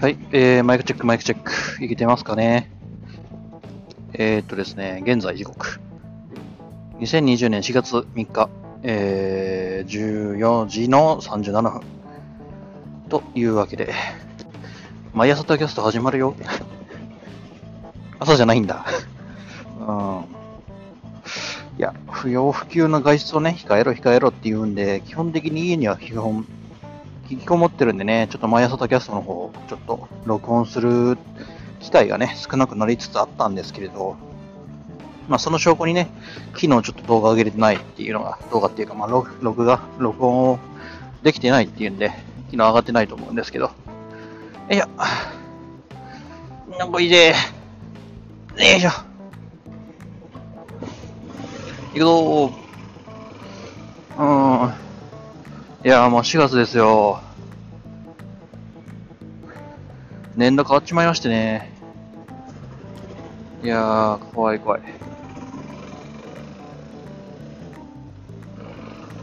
はい、えー、マイクチェック、マイクチェック。いけてますかねえー、っとですね、現在時刻。2020年4月3日、えー、14時の37分。というわけで、毎朝タキャスト始まるよ。朝じゃないんだ。うん。いや、不要不急の外出をね、控えろ控えろって言うんで、基本的に家には基本、引きこもってるんでね、ちょっと毎朝タキャストの方、ちょっと録音する機会がね、少なくなりつつあったんですけれど、まあその証拠にね、昨日ちょっと動画上げれてないっていうのが、動画っていうか、まあ録画、録音をできてないっていうんで、昨日上がってないと思うんですけど、よいしょ。なんかいいぜ。よいしょ。行くぞー。うん。いやもう4月ですよ。年度変わっちまいましてね。いやー、怖い怖い。よ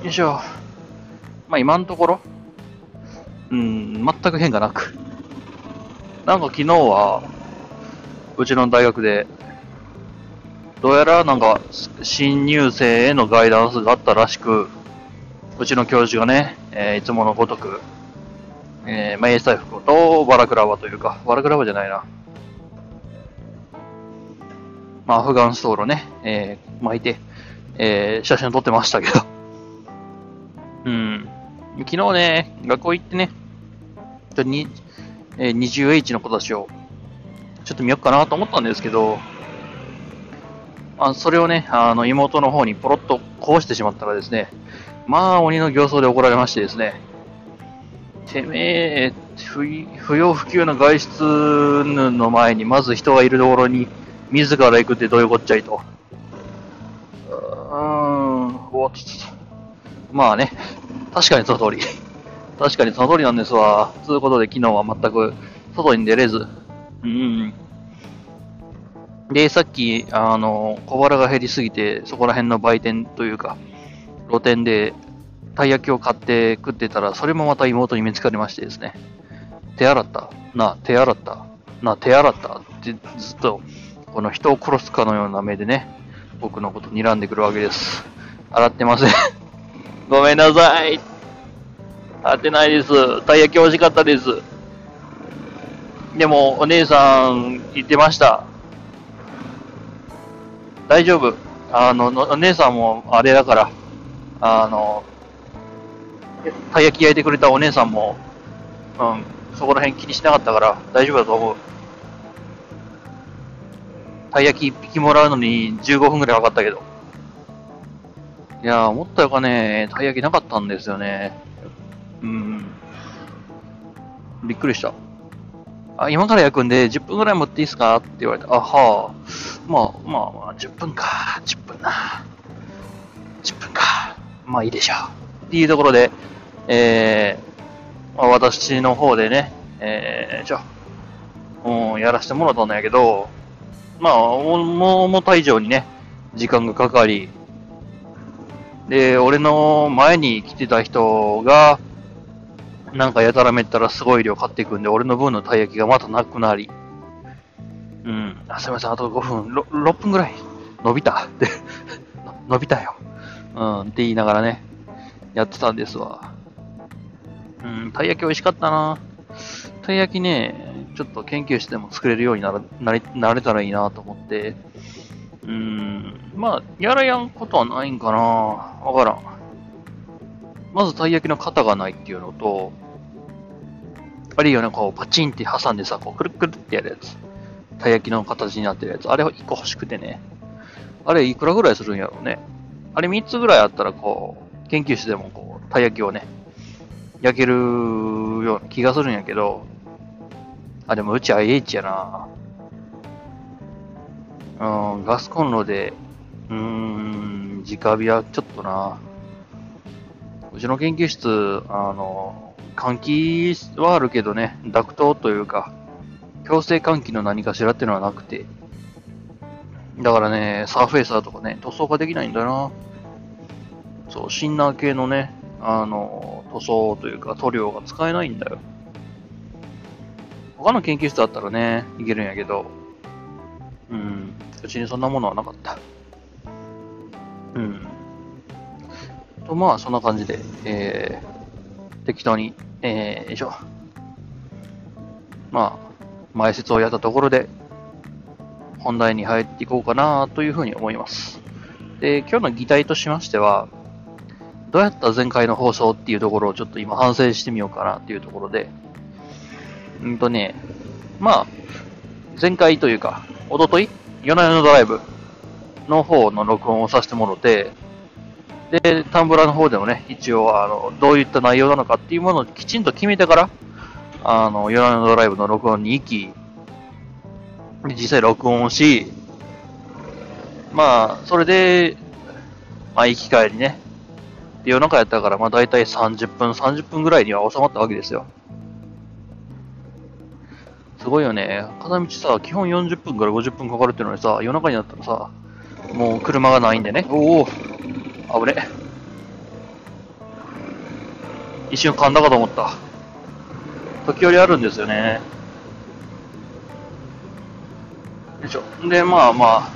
いしょ。まあ今のところ、うん、全く変化なく。なんか昨日は、うちの大学で、どうやらなんか新入生へのガイダンスがあったらしく、うちの教授がね、えーいつものごとく、えー、まあ、英才服とバラクラバというか、バラクラバじゃないな。まあ、アフガンストールね、えー巻いて、えー写真撮ってましたけど。うん。昨日ね、学校行ってね、ちょに、えー 20H の子たちを、ちょっと見よっかなと思ったんですけど、あそれをね、あの、妹の方にポロッとこうしてしまったらですね、まあ、鬼の形相で怒られましてですね、てめえ、不不要不急の外出の前に、まず人がいるところに、自ら行くってどういうこっちゃいと。うーん、おっと。まあね、確かにその通り。確かにその通りなんですわ。ということで、昨日は全く外に出れず。うん。で、さっき、あの、小腹が減りすぎて、そこら辺の売店というか、露店で、たい焼きを買って食ってたら、それもまた妹に見つかりましてですね。手洗ったな、手洗ったな、手洗ったってずっと、この人を殺すかのような目でね、僕のこと睨んでくるわけです。洗ってません。ごめんなさい。洗ってないです。たい焼き美味しかったです。でも、お姉さん言ってました。大丈夫。あ、のお姉さんもあれだから、あの、たい焼き焼いてくれたお姉さんも、うん、そこら辺気にしなかったから大丈夫だと思う。たい焼き1匹もらうのに15分くらいかかったけど。いや、思ったよかね、たい焼きなかったんですよね。うん。びっくりした。あ、今から焼くんで10分くらい持っていいですか？って言われて、あはあ、まあまあまあ、10分か、10分な。10分か。まあいいでしょう。っていうところで、えー、まあ、私の方でね、えー、じゃ、うん、やらせてもらったんだけど、まあ、思った以上にね、時間がかかり、で、俺の前に来てた人が、なんかやたらめったらすごい量買っていくんで、俺の分のたい焼きがまたなくなり、うん、あすいません、あと5分、ろ6分ぐらい伸びたって、伸びたよ。うん、って言いながらね、やってたんですわ。うん、たい焼き美味しかったな。たい焼きね、ちょっと研究室でも作れるようにならなりなれたらいいなと思って、うん、まあ、やらやんことはないんかな。わからん。まずたい焼きの型がないっていうのと、あるいはね、こう、パチンって挟んでさ、こう、くるくるってやるやつ。たい焼きの形になってるやつ。あれ1個欲しくてね。あれいくらぐらいするんやろうね。あれ3つぐらいあったら、こう、研究室でもこう、たい焼きをね、焼けるような気がするんやけど、あ、でもうち IH やな。うん、ガスコンロで、うーん、直火はちょっとな。うちの研究室、あの、換気はあるけどね、ダクトというか、強制換気の何かしらっていうのはなくて。だからね、サーフェイサーとかね、塗装ができないんだな。そう、シンナー系のね、あの、塗装というか塗料が使えないんだよ。他の研究室だったらね、いけるんやけど、うん、うちにそんなものはなかった。うん。と、まあ、そんな感じで、えー、適当に、えー、よいしょ。まあ、前説をやったところで、本題に入っていこうかなというふうに思います。で、今日の議題としましては、どうやった前回の放送っていうところをちょっと今反省してみようかなっていうところで、うんとね、まあ、前回というか、おととい、夜な夜のドライブの方の録音をさせてもろて、で、タンブラーの方でもね、一応、あの、どういった内容なのかっていうものをきちんと決めてから、あの、夜な夜のドライブの録音に行き、実際録音をし、まあ、それで、まあ、行き帰りね、夜中やったから、まあ、大体30分、30分ぐらいには収まったわけですよ。すごいよね。片道さ、基本40分から50分かかるっていうのにさ、夜中になったらさ、もう車がないんでね。おお、危ね。一瞬噛んだかと思った。時折あるんですよね。よいしょ。で、まあまあ、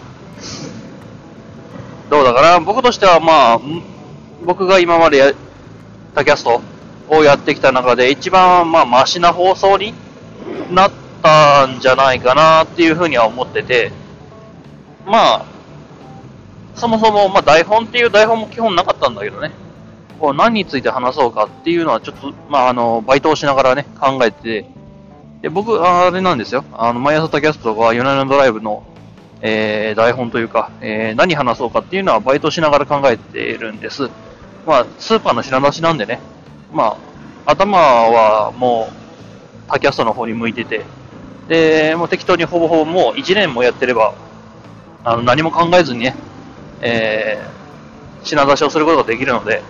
どうだかな。僕としてはまあ、僕が今までやったキャストをやってきた中で一番まあマシな放送になったんじゃないかなっていうふうには思ってて、まあ、そもそも、まあ、台本っていう台本も基本なかったんだけどね、こう何について話そうかっていうのはちょっと、まあ、あの、バイトをしながらね、考えてで、僕、あれなんですよ。あの、毎朝タキャストとか、夜な夜なドライブの、えー、台本というか、えー、何話そうかっていうのはバイトしながら考えているんです。まあ、スーパーの品出しなんでね、まあ、頭はもう、タキャストの方に向いてて、で、もう適当にほぼほぼもう1年もやってれば、あの、何も考えずにね、えー、品出しをすることができるので、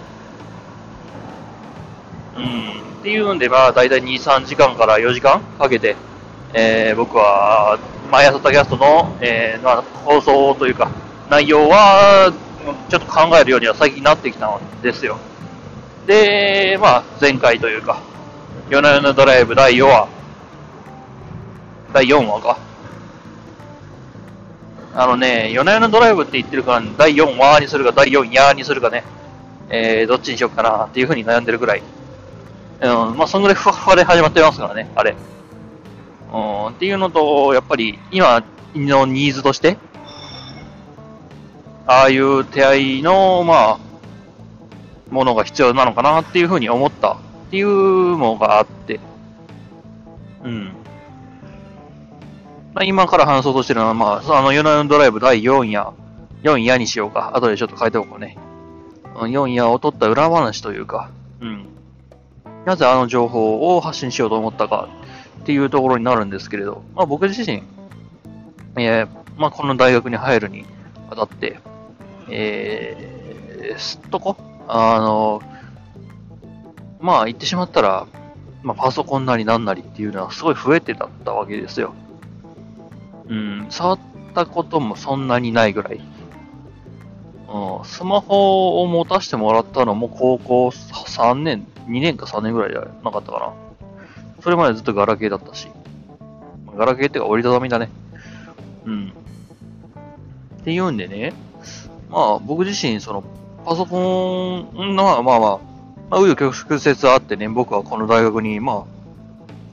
うん、っていうんで、まあ、大体2、3時間から4時間かけて、えー、僕は、毎朝タキャストの、えー、まあ、放送というか、内容は、ちょっと考えるようには最近なってきたんですよ。で、まあ、前回というか、夜な夜なドライブ第4話、第4話か。あのね、夜な夜のドライブって言ってるから、第4話にするか、第4夜にするかね、えー、どっちにしようかなっていうふうに悩んでるぐらい。うん、まあ、そんぐらいふわふわで始まってますからね、あれ。うん、っていうのと、やっぱり、今のニーズとして、ああいう手合いの、まあ、ものが必要なのかなっていうふうに思ったっていうのがあって、うん。まあ、今から話そうとしてるのは、まあ、あの、夜な夜のドライブ第4夜、4夜にしようか。後でちょっと変えておこうね。4夜を取った裏話というか、うん。なぜあの情報を発信しようと思ったかっていうところになるんですけれど、まあ僕自身、えー、まあこの大学に入るにあたって、えー、すっとこ、あの、まあ言ってしまったら、まあパソコンなりなんなりっていうのはすごい増えてだったわけですよ。うん、触ったこともそんなにないぐらい。スマホを持たせてもらったのも高校3年、2年か3年ぐらいじゃなかったかな。それまでずっとガラケーだったし。ガラケーってか折りたたみだね。うん。っていうんでね、まあ僕自身、その、パソコンの、まあまあ、まあ、紆余曲折あってね、僕はこの大学に、まあ、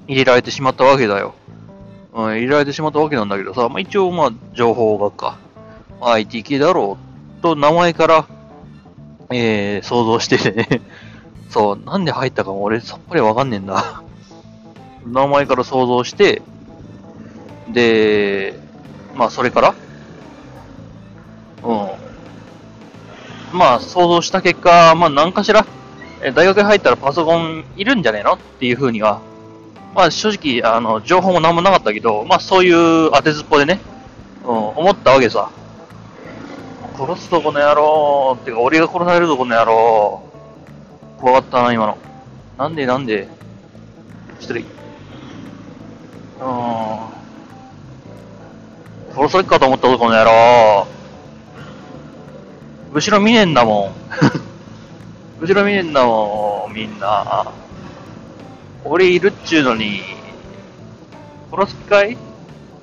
入れられてしまったわけだよ。うん、入れられてしまったわけなんだけどさ、まあ、一応、まあ、情報学科、まあ IT 系だろうと、名前から、えー、想像しててね。そう、なんで入ったかも俺さっぱりわかんねえんだ。名前から想像して、で、まあ、それから、うん。まあ、想像した結果、まあ、何かしら、大学に入ったらパソコンいるんじゃねえのっていうふうにはまあ正直、あの、情報も何もなかったけど、まあそういう当てずっぽでね、うん、思ったわけさ。殺すぞこの野郎ってか、俺が殺されるぞこの野郎怖かったな、今の。なんでなんで？失礼。うーん。殺されっかと思ったぞこの野郎後ろ見ねえんだもん。後ろ見ねえんだもん、みんな。俺いるっちゅうのに、プロスピ会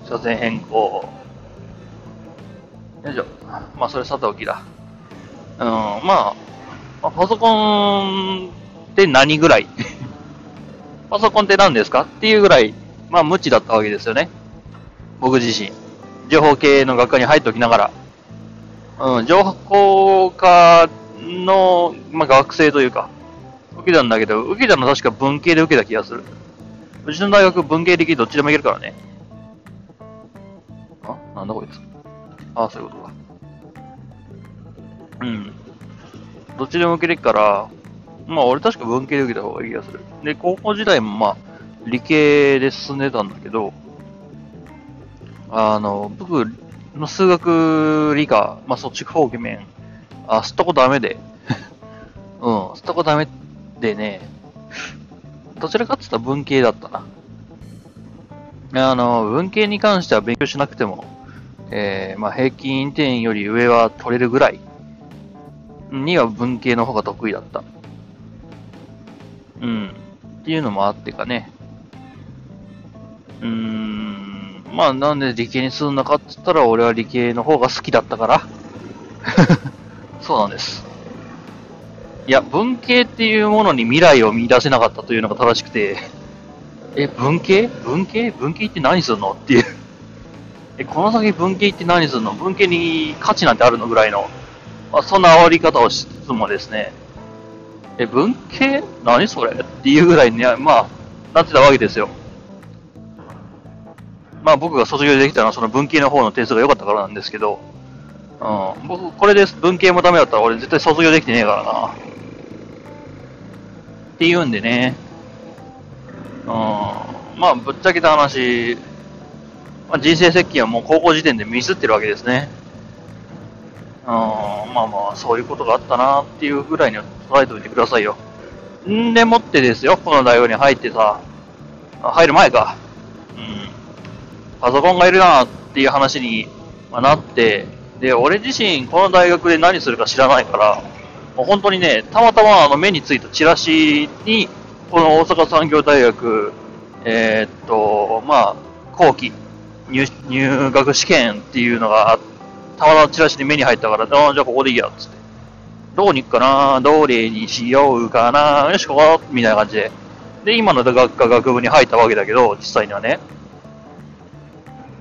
車線変更。よいしょ。まあ、それさておきだ。うん、まあ、パソコンって何ぐらい？パソコンって何ですか？っていうぐらい、まあ、無知だったわけですよね。僕自身。情報系の学科に入っておきながら。うん、情報科の、まあ、学生というか、受けたんだけど、受けたの確か文系で受けた気がする。うちの大学文系力どっちでもいけるからね。あなんだこいつ。ああ、そういうことか。うん。どっちでも受けれるから、まあ俺確か文系で受けた方がいい気がする。で、高校時代もまあ理系で進んでたんだけど、あの、僕の数学理科、まあそっち方面、あ、吸ったことダメで。うん、吸ったことダメでね、どちらかって言ったら文系だったな。あの、文系に関しては勉強しなくても、えー、まあ平均点より上は取れるぐらいには文系の方が得意だった。うん。っていうのもあってかね。うーん。まあなんで理系にするのかって言ったら俺は理系の方が好きだったから。そうなんです。いや、文系っていうものに未来を見出せなかったというのが正しくて、え、文系？文系？文系って何するの？っていう。え、この先文系って何するの？文系に価値なんてあるの？ぐらいの、まあ、そんな煽り方をしつつもですね、え、文系何それ？っていうぐらいに、まあ、なってたわけですよ。まあ僕が卒業できたのはその文系の方の点数が良かったからなんですけど、うん、僕、これで文系もダメだったら俺絶対卒業できてねえからな。っていうんでね、うん、まあぶっちゃけた話、まあ、人生設計はもう高校時点でミスってるわけですね。うん、まあまあ、そういうことがあったなっていうぐらいに捉えておいてくださいよ。んでもってですよ、この大学に入ってさ、入る前か。うん。パソコンがいるなっていう話になって、で、俺自身この大学で何するか知らないから、もう本当にね、たまたまあの目についたチラシに、この大阪産業大学、えー、っと、まあ、後期入、入学試験っていうのが、たまたまチラシで目に入ったから、じゃあここでいいや、つって。どこに行くかな？どれにしようかな？よし、ここみたいな感じで。で、今の学科学部に入ったわけだけど、実際にはね。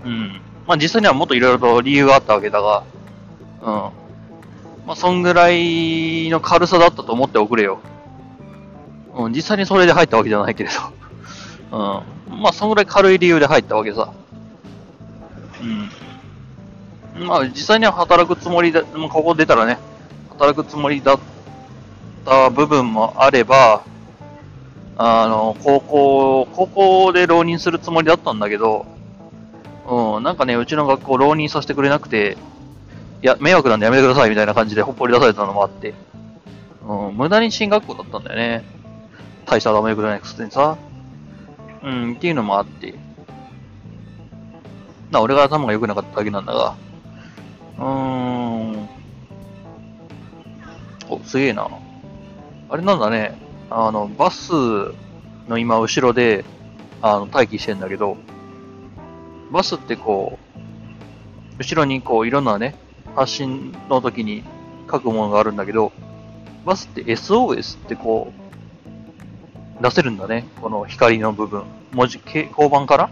うん。まあ実際にはもっといろいろと理由があったわけだが、うん。まあそんぐらいの軽さだったと思っておくれよ。うん、実際にそれで入ったわけじゃないけれど。うん。まあそんぐらい軽い理由で入ったわけさ。うん。まあ実際には働くつもりで、まあ、ここ出たらね、働くつもりだった部分もあれば、あの、高校、高校で浪人するつもりだったんだけど、うん、なんかね、うちの学校浪人させてくれなくて、いや、迷惑なんでやめてくださいみたいな感じでほっぽり出されたのもあって、うん、無駄に進学校だったんだよね。大したダメくれないくせにさ。うん、っていうのもあって。な、俺が頭が良くなかっただけなんだが。うーん。お、すげえな。あれなんだね。あの、バスの今後ろで、あの、待機してんだけど、バスってこう、後ろにこういろんなね、発信の時に書くものがあるんだけど、バスって SOS ってこう、出せるんだね。この光の部分。文字、交番から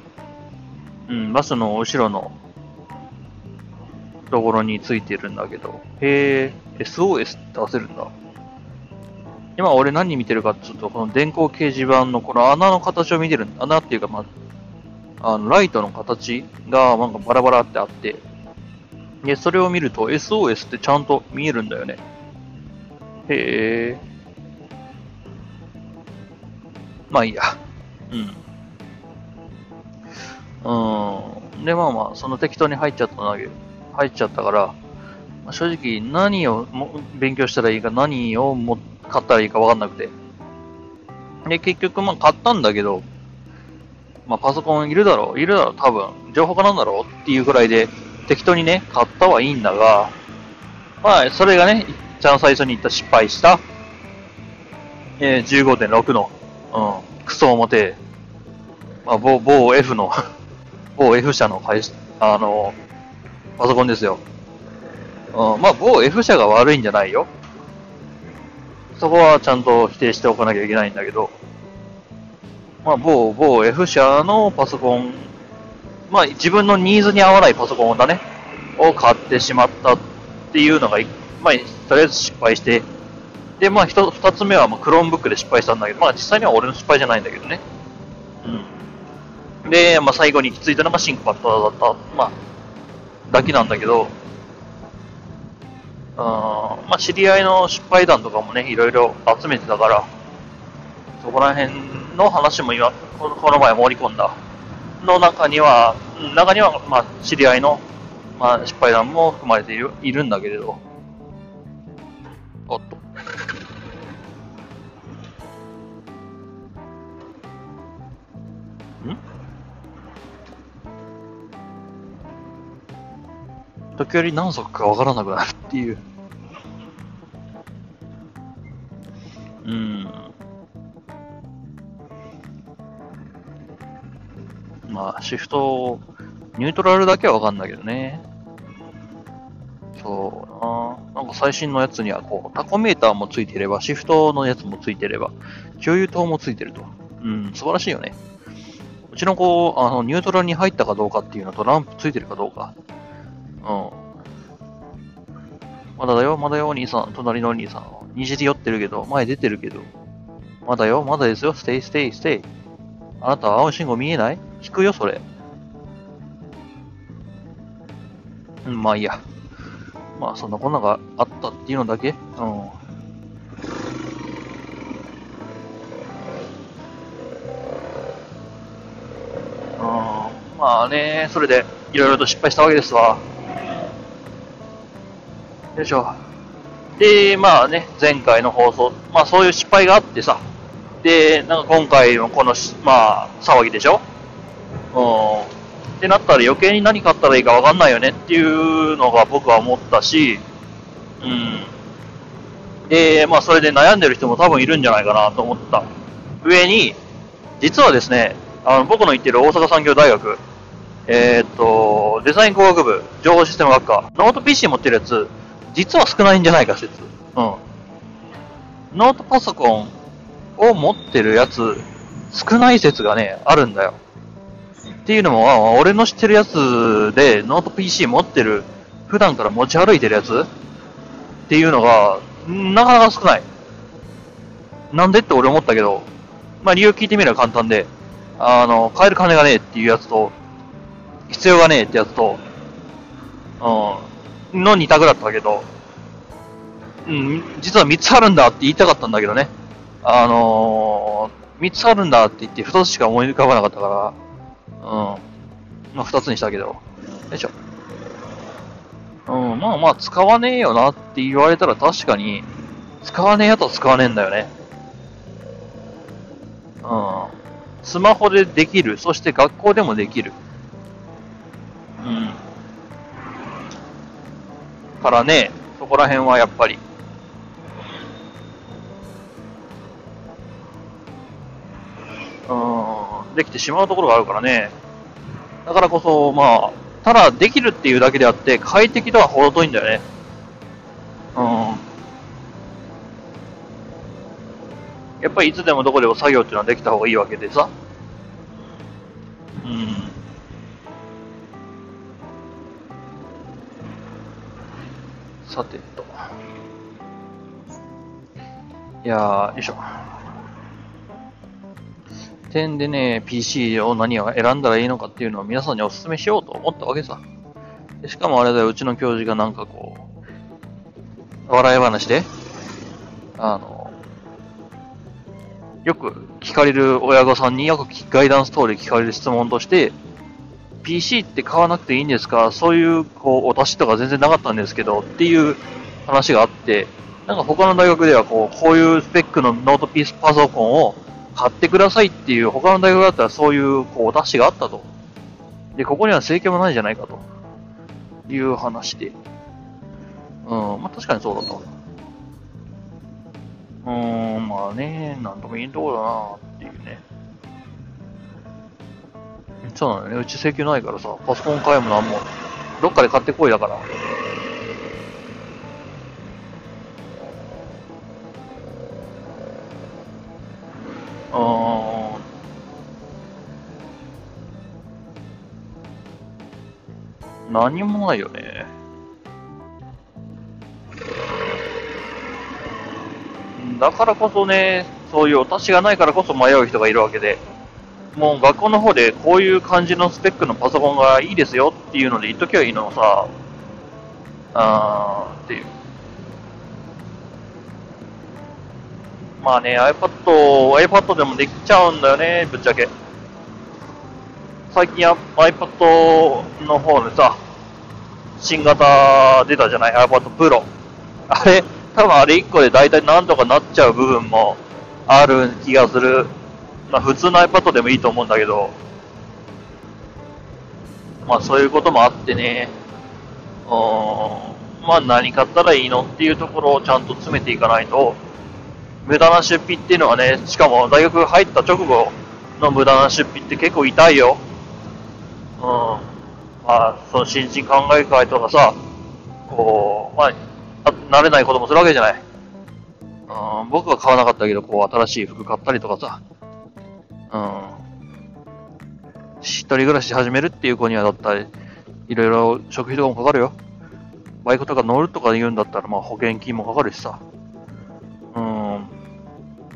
うん、バスの後ろのところについてるんだけど。へえ、SOS って出せるんだ。今俺何見てるかっていうと、この電光掲示板のこの穴の形を見てるんだ穴っていうか、まあ、あの、ライトの形がなんかバラバラってあって、で、それを見ると SOS ってちゃんと見えるんだよね。へえ。まあいいや。うん。うん。で、まあまあ、その適当に入っちゃったんだけど、入っちゃったから、まあ、正直何をも勉強したらいいか、何をも買ったらいいかわかんなくて。で、結局まあ買ったんだけど、まあ、パソコンいるだろういるだろう多分。情報化なんだろうっていうくらいで、適当にね、買ったはいいんだが、まあ、それがね、一番最初に言った失敗した、えー、15.6の、うん、クソ表、まあ、某、某 F の某 F 社の会社、あの、パソコンですよ。うん、まあ、某 F 社が悪いんじゃないよ。そこはちゃんと否定しておかなきゃいけないんだけど、まあ、某、某 F 社のパソコン、まあ、自分のニーズに合わないパソコンだね、を買ってしまったっていうのが、まあ、とりあえず失敗して、で、まあ、一二つ目は、まあ、クローンブックで失敗したんだけど、まあ、実際には俺の失敗じゃないんだけどね。うん。で、まあ、最後に行き着いたのがシンクパクトだった、まあ、だけなんだけど、うん、まあ、知り合いの失敗談とかもね、いろいろ集めてたから、そこら辺の話も今、この前盛り込んだ。の中には、中には、まあ、知り合いの、まあ、失敗談も含まれているいるんだけれど、時折何足かわからなくなるっていう。うん。まあ、シフト、ニュートラルだけはわかんないけどね。そうな。なんか最新のやつには、こう、タコメーターもついてれば、シフトのやつもついてれば、共有灯もついてると。うん、素晴らしいよね。うちの子、あの、ニュートラルに入ったかどうかっていうのと、ランプついてるかどうか。うん。まだだよ、まだよ、お兄さん。隣のお兄さん。にじり寄ってるけど、前出てるけど。まだよ、まだですよ。ステイ、ステイ、ステイ。あなた青信号見えない？轢くよ、それ。うん、まあいいや。まあ、そんなこんながあったっていうのだけ。うん。まあね、それでいろいろと失敗したわけですわ。よいしょ。で、まあね、前回の放送、まあそういう失敗があってさ、で、なんか今回のこの、まあ、騒ぎでしょうん。ってなったら余計に何買ったらいいかわかんないよねっていうのが僕は思ったし、うん。で、まあそれで悩んでる人も多分いるんじゃないかなと思った。上に、実はですね、あの僕の行ってる大阪産業大学、えー、っと、デザイン工学部、情報システム学科、ノート PC 持ってるやつ、実は少ないんじゃないか説。うん。ノートパソコンを持ってるやつ、少ない説がね、あるんだよ。っていうのも、俺の知ってるやつで、ノート PC 持ってる、普段から持ち歩いてるやつ？っていうのが、なかなか少ない。なんでって俺思ったけど、まあ理由聞いてみれば簡単で、あの、買える金がねえっていうやつと、必要がねえってやつと、うん、の2択だったけど、うん、実は3つあるんだって言いたかったんだけどね。あのー、3つあるんだって言って2つしか思い浮かばなかったから、うん。まあ2つにしたけど。よいしょ。うん、まあまあ使わねえよなって言われたら確かに、使わねえやと使わねえんだよね。うん。スマホでできる。そして学校でもできる。からね、そこら辺はやっぱり。うん、できてしまうところがあるからね。だからこそ、まあ、ただできるっていうだけであって、快適とは程遠いんだよね。うん。やっぱりいつでもどこでも作業っていうのはできた方がいいわけでさ。さてと。いやー、よいしょ。点でね、PC を何を選んだらいいのかっていうのを皆さんにお勧めしようと思ったわけさ。しかもあれだよ、うちの教授がなんかこう、笑い話で、あの、よく聞かれる親御さんによくガイダンス通り聞かれる質問として、PC って買わなくていいんですか？そういう、こう、お達しとか全然なかったんですけど、っていう話があって、なんか他の大学ではこう、こういうスペックのノートピースパソコンを買ってくださいっていう他の大学だったらそういう、こう、お達しがあったと。で、ここには請求もないじゃないかと。いう話で。うん、まあ確かにそうだったうーん、まあね、なんとも言えんところだなっていうね。そうなのね。うち請求ないからさ、パソコン買えもなんも、どっかで買ってこいだから。うー。何もないよね。だからこそね、そういうお達しがないからこそ迷う人がいるわけで、もう学校の方でこういう感じのスペックのパソコンがいいですよっていうので言っときゃいいのをさ、あーっていう。まあね、iPad、iPad でもできちゃうんだよね、ぶっちゃけ。最近 iPad の方でさ、新型出たじゃない ?iPad Pro。あれ、多分あれ1個で大体なんとかなっちゃう部分もある気がする。まあ普通の iPad でもいいと思うんだけど、まあそういうこともあってね、うん、まあ何買ったらいいのっていうところをちゃんと詰めていかないと、無駄な出費っていうのはね、しかも大学入った直後の無駄な出費って結構痛いよ。うん。まあ、その新人考え会とかさ、こう、ま、あ慣れないこともするわけじゃない。うん、僕は買わなかったけど、こう、新しい服買ったりとかさ、うん。一人暮らし始めるっていう子にはだったら、いろいろ食費とかもかかるよ。バイクとか乗るとか言うんだったら、まあ保険金もかかるしさ。うん。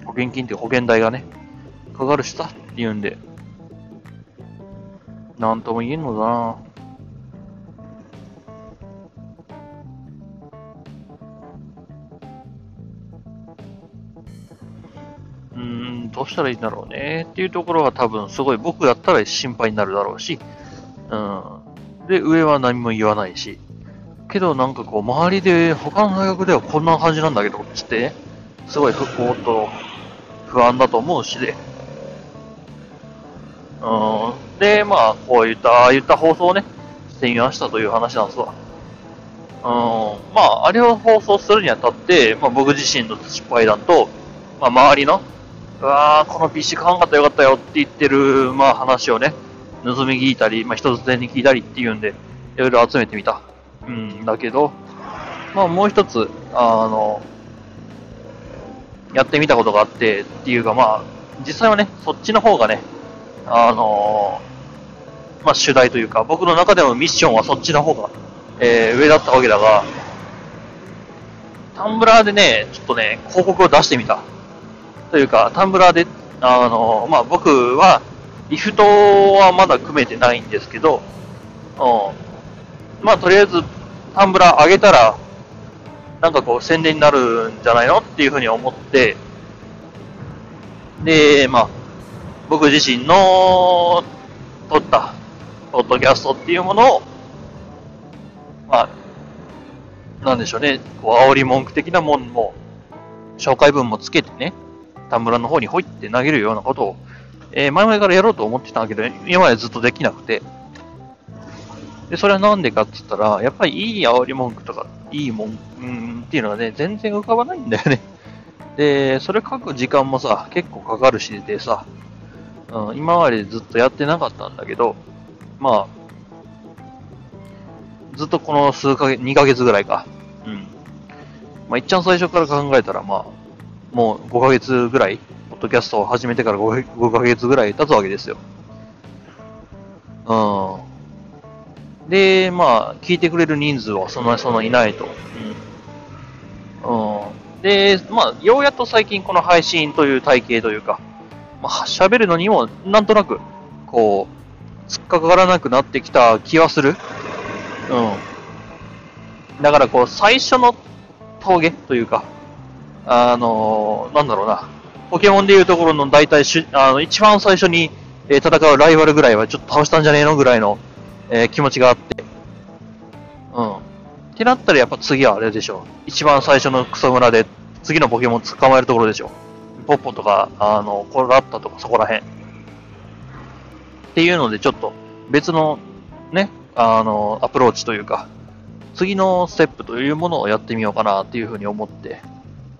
保険金って保険代がね、かかるしさって言うんで、なんとも言えんのだなどうしたらいいんだろうねっていうところは多分すごい僕だったら心配になるだろうし、うん。で、上は何も言わないし、けどなんかこう周りで他の大学ではこんな感じなんだけど、つってね、すごい不幸と不安だと思うしで、うん。で、まあ、こういった、ああいった放送をね、してみましたという話なんですわ。うん。まあ、あれを放送するにあたって、まあ僕自身の失敗談と、まあ周りの、うわー、この PC 買わんかったよかったよって言ってる、まあ話をね、盗み聞いたり、まあ人づてに聞いたりっていうんで、いろいろ集めてみた。うん、だけど、まあもう一つ、あの、やってみたことがあって、っていうかまあ、実際はね、そっちの方がね、あのまあ主題というか、僕の中でのミッションはそっちの方が、えー上だったわけだが、タンブラーでね、ちょっとね、広告を出してみた。というか、タンブラーで、あの、まあ、僕は、リフトはまだ組めてないんですけど、うん。まあ、とりあえず、タンブラー上げたら、なんかこう、宣伝になるんじゃないのっていうふうに思って、で、まあ、僕自身の撮った、ポッドキャストっていうものを、まあ、なんでしょうね、こう、煽り文句的なもんも、紹介文もつけてね、田村の方にほいって投げるようなことを、えー前々からやろうと思ってたんだけど、今までずっとできなくて、で、それはなんでかって言ったら、やっぱりいい煽り文句とか、いいもん、うんっていうのがね、全然浮かばないんだよね。で、それ書く時間もさ、結構かかるしでさ、うん、今までずっとやってなかったんだけど、まあ、ずっとこの数ヶ月、2ヶ月ぐらいか。うん。まあ、いっちゃん最初から考えたら、まあ、もう5ヶ月ぐらい、ポッドキャストを始めてから 5, 5ヶ月ぐらい経つわけですよ。うん。で、まあ、聞いてくれる人数はそんなにそんなにいないと。うん。うん。で、まあ、ようやっと最近この配信という体系というか、まあ、喋るのにも、なんとなく、こう、突っかからなくなってきた気はする。うん。だからこう、最初の峠というか、あのなんだろうな、ポケモンでいうところの大体し、あの、一番最初に、え戦うライバルぐらいはちょっと倒したんじゃねえのぐらいの、えー気持ちがあって。うん。ってなったらやっぱ次はあれでしょ。一番最初のクソ村で次のポケモン捕まえるところでしょう。ポッポとか、あの、コラッタとかそこら辺。っていうのでちょっと別のね、あの、アプローチというか、次のステップというものをやってみようかなっていうふうに思って、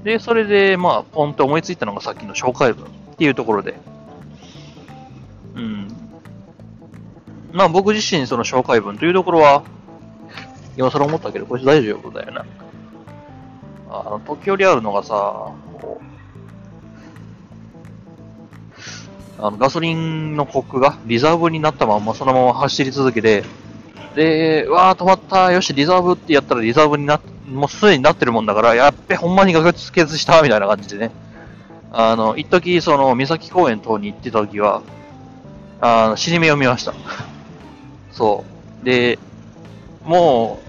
で、それで、まあ、ポンって思いついたのがさっきの紹介文っていうところで、うん。まあ僕自身その紹介文というところは、今更思ったけど、これ大丈夫だよな。あの、時折あるのがさ、あの、ガソリンのコックがリザーブになったまんまそのまま走り続けて、で、わー止まった、よし、リザーブってやったらリザーブにな、もうすでになってるもんだから、やっべ、ほんまにガス欠した、みたいな感じでね。あの、一時その、三崎公園等に行ってた時は、あの、死に目を見ました。そう。で、も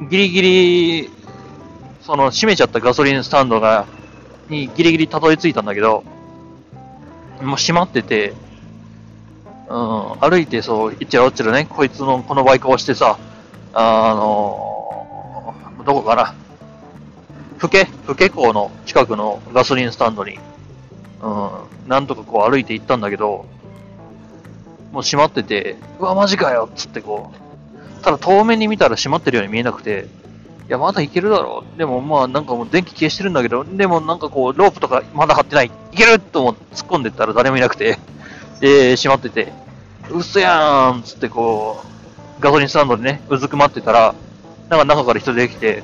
う、ギリギリ、その、閉めちゃったガソリンスタンドが、にギリギリたどり着いたんだけど、もう閉まってて、うん、歩いてそう、いっちゃらおっちゃらね、こいつのこのバイクを押してさ、あのー、どこかな、ふけ、ふけ港の近くのガソリンスタンドに、うん、なんとかこう歩いて行ったんだけど、もう閉まってて、うわ、マジかよっつってこう、ただ遠目に見たら閉まってるように見えなくて、いや、まだいけるだろう。でもまあなんかもう電気消してるんだけど、でもなんかこう、ロープとかまだ張ってない。いけると思って突っ込んでったら誰もいなくて、で、閉まってて、嘘やんつってこう、ガソリンスタンドでね、うずくまってたら、なんか中から人出てきて、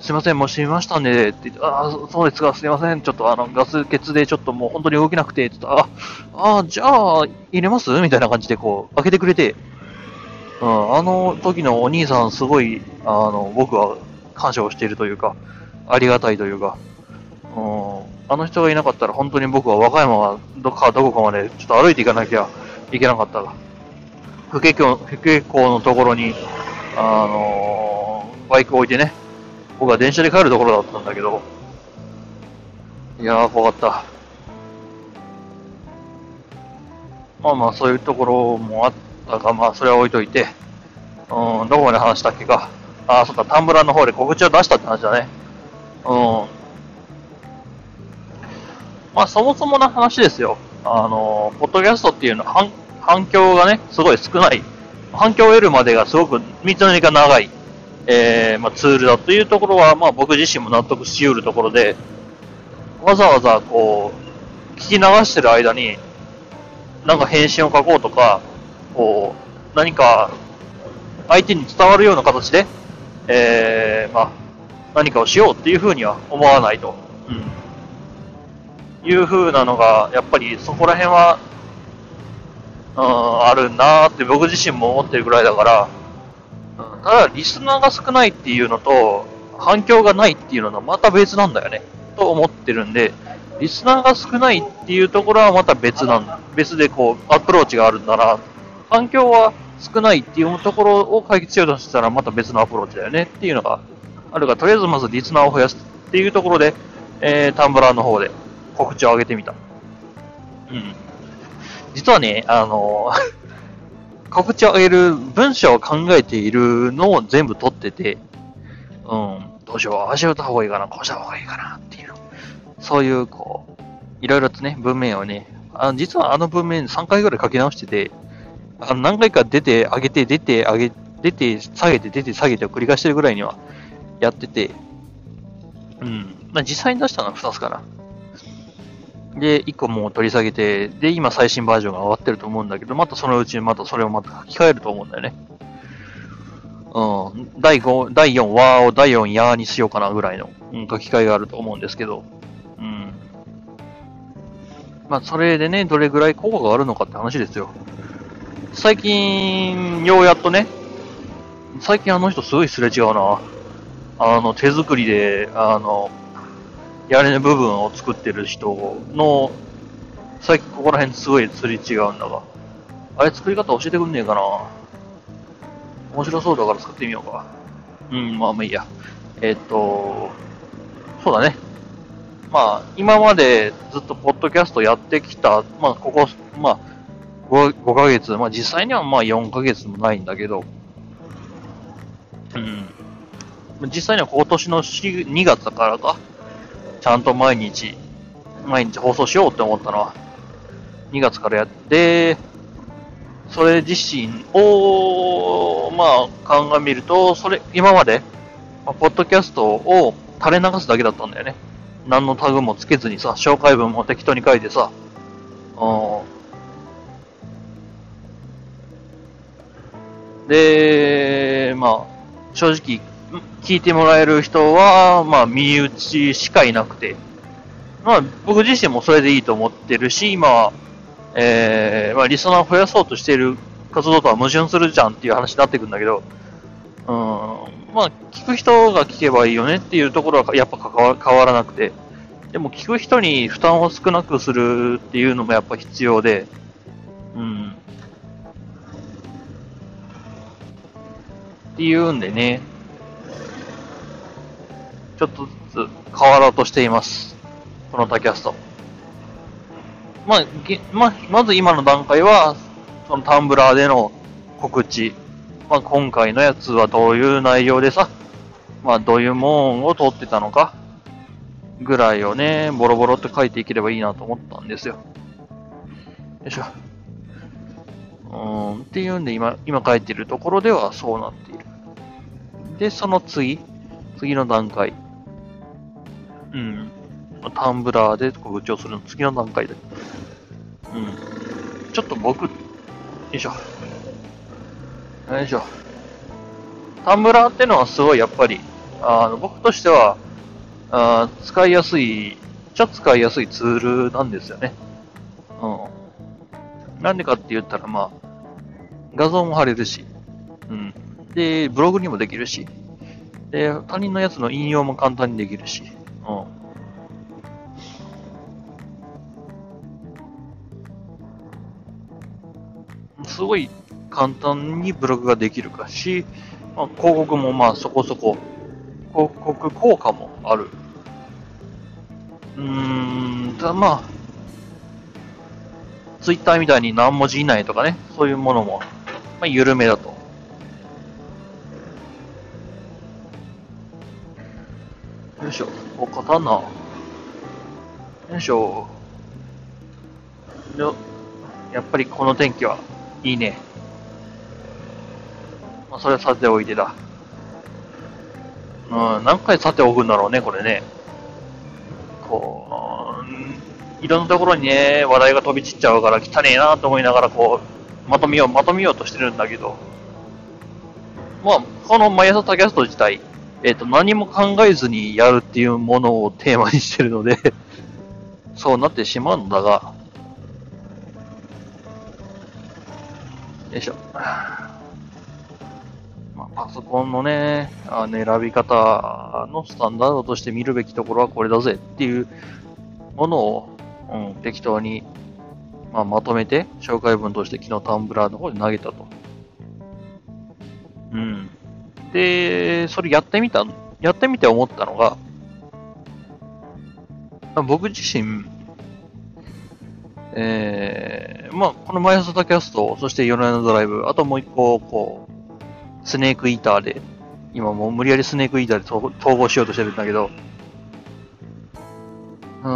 すいません、もう閉めましたね、って言って、ああ、そうですか、すいません、ちょっとあの、ガス欠でちょっともう本当に動けなくて、って言ったら、ああ、じゃあ、入れます？みたいな感じでこう、開けてくれて、うん、あの時のお兄さん、すごい、あの、僕は感謝をしているというか、ありがたいというか、うん、あの人がいなかったら本当に僕は和歌山はどっかどこかまでちょっと歩いていかなきゃいけなかったが、不景港のところに、あのー、バイクを置いてね、僕は電車で帰るところだったんだけど、いやー、怖かった。まあまあ、そういうところもあったが、まあ、それは置いといて、うん、どこまで話したっけか。ああ、そっか、タンブラーの方で告知を出したって話だね。うん。まあ、そもそもの話ですよ。あの、ポッドキャストっていうのは反響がね、すごい少ない。反響を得るまでがすごく道のりが長い。えー、まあ、ツールだというところは、まあ、僕自身も納得しうるところで、わざわざこう、聞き流してる間に、なんか返信を書こうとか、こう、何か相手に伝わるような形で、えー、まあ、何かをしようっていうふうには思わないと。うん。いうふうなのが、やっぱりそこら辺は、うん、あるなーって僕自身も思ってるぐらいだから、ただ、リスナーが少ないっていうのと、反響がないっていうのはまた別なんだよね。と思ってるんで、リスナーが少ないっていうところはまた別なん。別でこう、アプローチがあるんだな。反響は少ないっていうところを解決しようとしたらまた別のアプローチだよねっていうのがあるが、とりあえずまずリスナーを増やすっていうところで、えー、タンブラーの方で告知を上げてみた。うん。実はね、あのー 告知を上げる文章を考えているのを全部取ってて、うん、どうしよう、ああしよった方がいいかな、こうした方がいいかなっていう、そういう、こう、いろいろとね、文面をね、あの実はあの文面3回ぐらい書き直してて、あの何回か出て、上げて、出て、上げ、出て、下げて、出て、下げてを繰り返してるぐらいにはやってて、うん。まあ、実際に出したのは2つかな。で、1個もう取り下げて、で、今最新バージョンが終わってると思うんだけど、またそのうちにまたそれをまた書き換えると思うんだよね。うん。第5、第4和を第4やーにしようかなぐらいの、うん、書き換えがあると思うんですけど、うん。まあ、それでね、どれぐらい効果があるのかって話ですよ。最近、ようやっとね、最近あの人すごいすれ違うな。あの、手作りで、あの、屋根の部分を作ってる人の、最近ここら辺すごい釣り違うんだが、あれ作り方教えてくんねえかな面白そうだから作ってみようか。うん、まあまあいいや。えっ、と、そうだね。まあ、今までずっとポッドキャストやってきた、まあ、ここ、まあ、5, 5ヶ月、まあ実際にはまあ4ヶ月もないんだけど、うん。実際には今年の2月からか、ちゃんと毎日、毎日放送しようって思ったのは、2月からやって、それ自身を、まあ、鑑みると、それ、今まで、まあ、ポッドキャストを垂れ流すだけだったんだよね。何のタグもつけずにさ、紹介文も適当に書いてさ、うん。で、まあ、正直、聞いてもらえる人は、まあ、身内しかいなくて、まあ、僕自身もそれでいいと思ってるし、今は、えー、まあ、リスナーを増やそうとしている活動とは矛盾するじゃんっていう話になってくんだけど、うん、まあ、聞く人が聞けばいいよねっていうところはやっぱ変わらなくて、でも聞く人に負担を少なくするっていうのもやっぱ必要で、うん。っていうんでね、ちょっとずつ変わろうとしています。このタキャスト。まあ、ま、まず今の段階は、そのタンブラーでの告知。まあ、今回のやつはどういう内容でさ、まあ、どういうもんを通ってたのか、ぐらいをね、ボロボロって書いていければいいなと思ったんですよ。よいしょ。うーん、っていうんで今、今書いてるところではそうなっている。で、その次、次の段階。うん。タンブラーで告知をするの次の段階で。うん。ちょっと僕、よいしょ。よいしょ。タンブラーってのはすごいやっぱり、あの僕としてはあ、使いやすい、ちょっと使いやすいツールなんですよね。うん。なんでかって言ったら、まあ、画像も貼れるし、うん。で、ブログにもできるし、で、他人のやつの引用も簡単にできるし、うん。すごい簡単にブログができるかし、まあ、広告もまあそこそこ、広告効果もある。うーん、ただまあ、ツイッターみたいに何文字以内とかね、そういうものも、まあ、緩めだと。刀。よいしょ。よ、やっぱりこの天気はいいね。まあ、それはさておいてだ。うん、何回さておくんだろうね、これね。こう、いろんなところにね、話題が飛び散っちゃうから汚ねえなと思いながら、こう、まとめよう、まとめようとしてるんだけど。まあ、この毎朝タキャスト自体、えっ、ー、と、何も考えずにやるっていうものをテーマにしてるので そうなってしまうのだが、よいしょ。まあ、パソコンのね、あの選び方のスタンダードとして見るべきところはこれだぜっていうものを、うん、適当に、まあ、まとめて、紹介文として昨日タンブラーの方に投げたと。うん。で、それやってみた、やってみて思ったのが、僕自身、えー、まあ、このマイアスタキャスト、そして夜な夜なドライブ、あともう一個、こう、スネークイーターで、今もう無理やりスネークイーターで統合しようとしてるんだけど、うー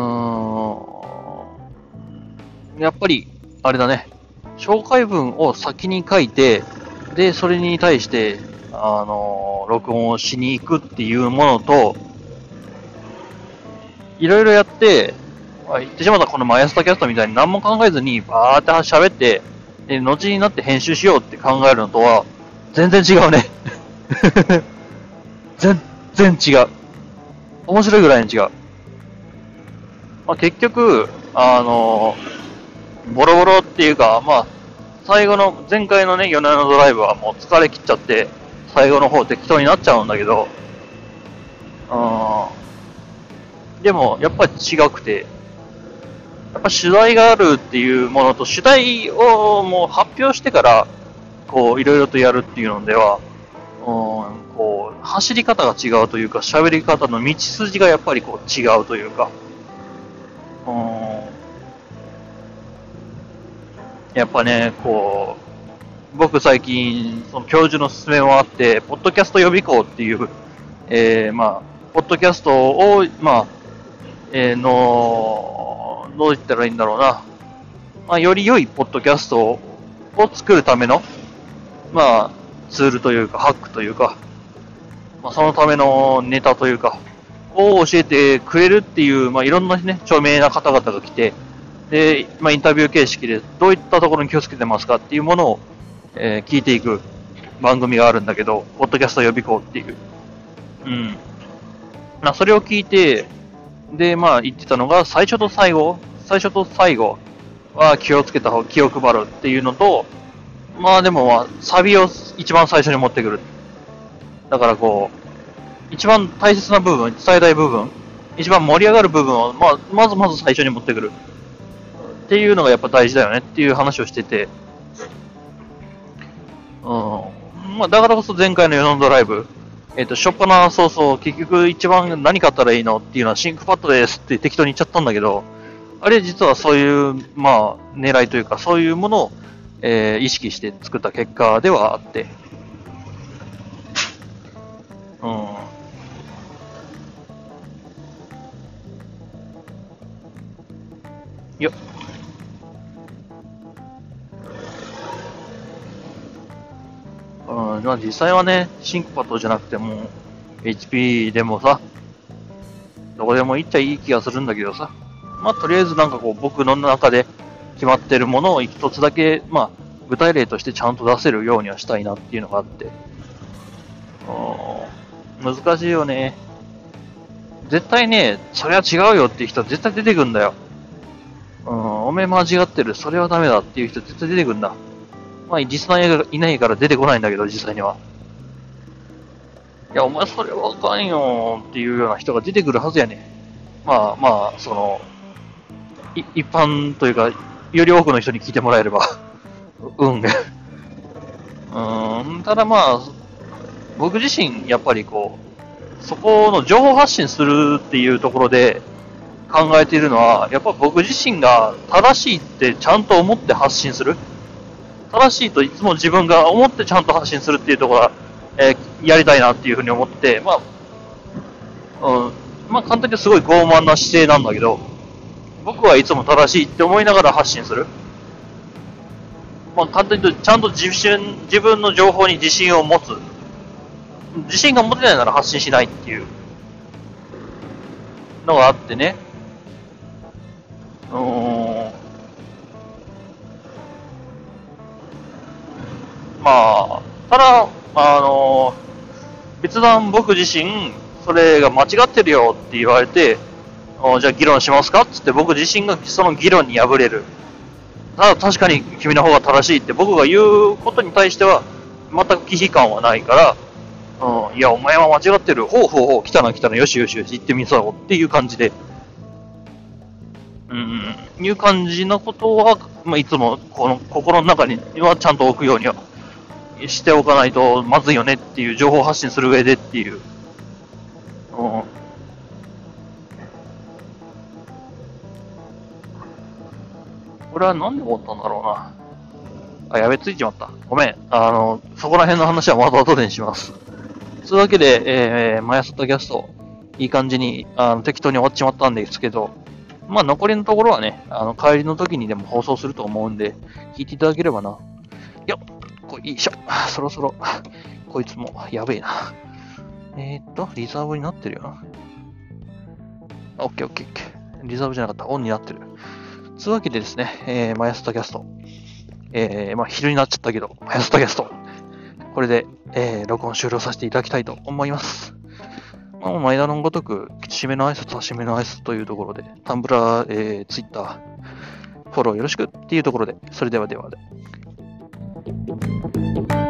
ん、やっぱり、あれだね、紹介文を先に書いて、で、それに対して、あの、録音をしに行くっていうものと、いろいろやって、言ってしまったこのマイアスタキャストみたいに何も考えずにバーって喋って、で、後になって編集しようって考えるのとは、全然違うね 全然違う。面白いぐらいに違う。まあ、結局、あのボロボロっていうか、まあ、最後の、前回のね、4年のドライブはもう疲れ切っちゃって、最後の方適当になっちゃうんだけど、うん。でも、やっぱり違くて、やっぱ取材があるっていうものと、取材をもう発表してから、こう、いろいろとやるっていうのでは、うん、こう、走り方が違うというか、喋り方の道筋がやっぱりこう違うというか、うん、やっぱね、こう、僕最近、その教授の勧めもあって、ポッドキャスト予備校っていう、えー、まあ、ポッドキャストを、まあ、えー、の、どう言ったらいいんだろうな。まあ、より良いポッドキャストを作るための、まあ、ツールというか、ハックというか、まあ、そのためのネタというか、を教えてくれるっていう、まあ、いろんなね、著名な方々が来て、で、まあ、インタビュー形式でどういったところに気をつけてますかっていうものをえー、聞いていく番組があるんだけど、ポッドキャスト予備校っていう。うん。まあ、それを聞いて、で、まあ、言ってたのが、最初と最後、最初と最後は気をつけた方、気を配るっていうのと、まあでもまあ、サビを一番最初に持ってくる。だからこう、一番大切な部分、伝えたい部分、一番盛り上がる部分を、まあ、まずまず最初に持ってくる。っていうのがやっぱ大事だよねっていう話をしてて、うん。まあ、だからこそ前回のヨノンドライブ、えっ、と、しょっぱな早々、結局一番何買ったらいいのっていうのはシンクパッドですって適当に言っちゃったんだけど、あれ実はそういう、まあ、狙いというか、そういうものを、えー意識して作った結果ではあって、うん。よっ。うん、まあ実際はね、シンクパッドじゃなくても、HP でもさ、どこでもいいっちゃいい気がするんだけどさ、まあとりあえずなんかこう僕の中で決まってるものを一つだけ、まあ具体例としてちゃんと出せるようにはしたいなっていうのがあって、うん難しいよね。絶対ね、それは違うよっていう人は絶対出てくんだよ。うん、おめえ間違ってる、それはダメだっていう人絶対出てくんだ。まあ、実際いないから出てこないんだけど、実際には。いや、お前それはあかんよっていうような人が出てくるはずやね。まあまあ、その、一般というか、より多くの人に聞いてもらえれば、うん。うん、ただまあ、僕自身、やっぱりこう、そこの情報発信するっていうところで考えているのは、やっぱ僕自身が正しいってちゃんと思って発信する。正しいといつも自分が思ってちゃんと発信するっていうところは、えーやりたいなっていうふうに思って、まあ、うん、まあ簡単にすごい傲慢な姿勢なんだけど、僕はいつも正しいって思いながら発信する。まあ簡単に言うと、ちゃんと自信自分の情報に自信を持つ。自信が持てないなら発信しないっていうのがあってね。うん。まあ、ただ、あの別段僕自身、それが間違ってるよって言われて、じゃあ議論しますかっつって僕自身がその議論に敗れる。ただ確かに君の方が正しいって僕が言うことに対しては全く忌避感はないから、うん、いや、お前は間違ってる。ほうほうほう、来たな来たな、よしよしよし、行ってみそうっていう感じで、うん、いう感じのことは、まあ、いつもこの心の中にはちゃんと置くようにはしておかないとまずいよねっていう情報発信する上でっていう。うん。これはなんで思ったんだろうな。あ、やべ、ついちまった。ごめん。あの、そこら辺の話はまた後でにします。というわけで、えー、マヤソットキャスト、いい感じにあの適当に終わっちまったんですけど、まあ残りのところはね、あの帰りの時にでも放送すると思うんで、聞いていただければな。よっ、こいしょ。そろそろ、こいつもやべえな。えー、っと、リザーブになってるよな。オッケーオッケーオッケー。リザーブじゃなかった。オンになってる。つうわけでですね、えー、毎朝タキャスト。えー、まあ昼になっちゃったけど、毎朝タキャスト。これで、えー、録音終了させていただきたいと思います。まあ、毎度のごとく、締めの挨拶は締めの挨拶というところで、タンブラー、えー、ツイッター、フォローよろしくっていうところで、それではではで。Thank you.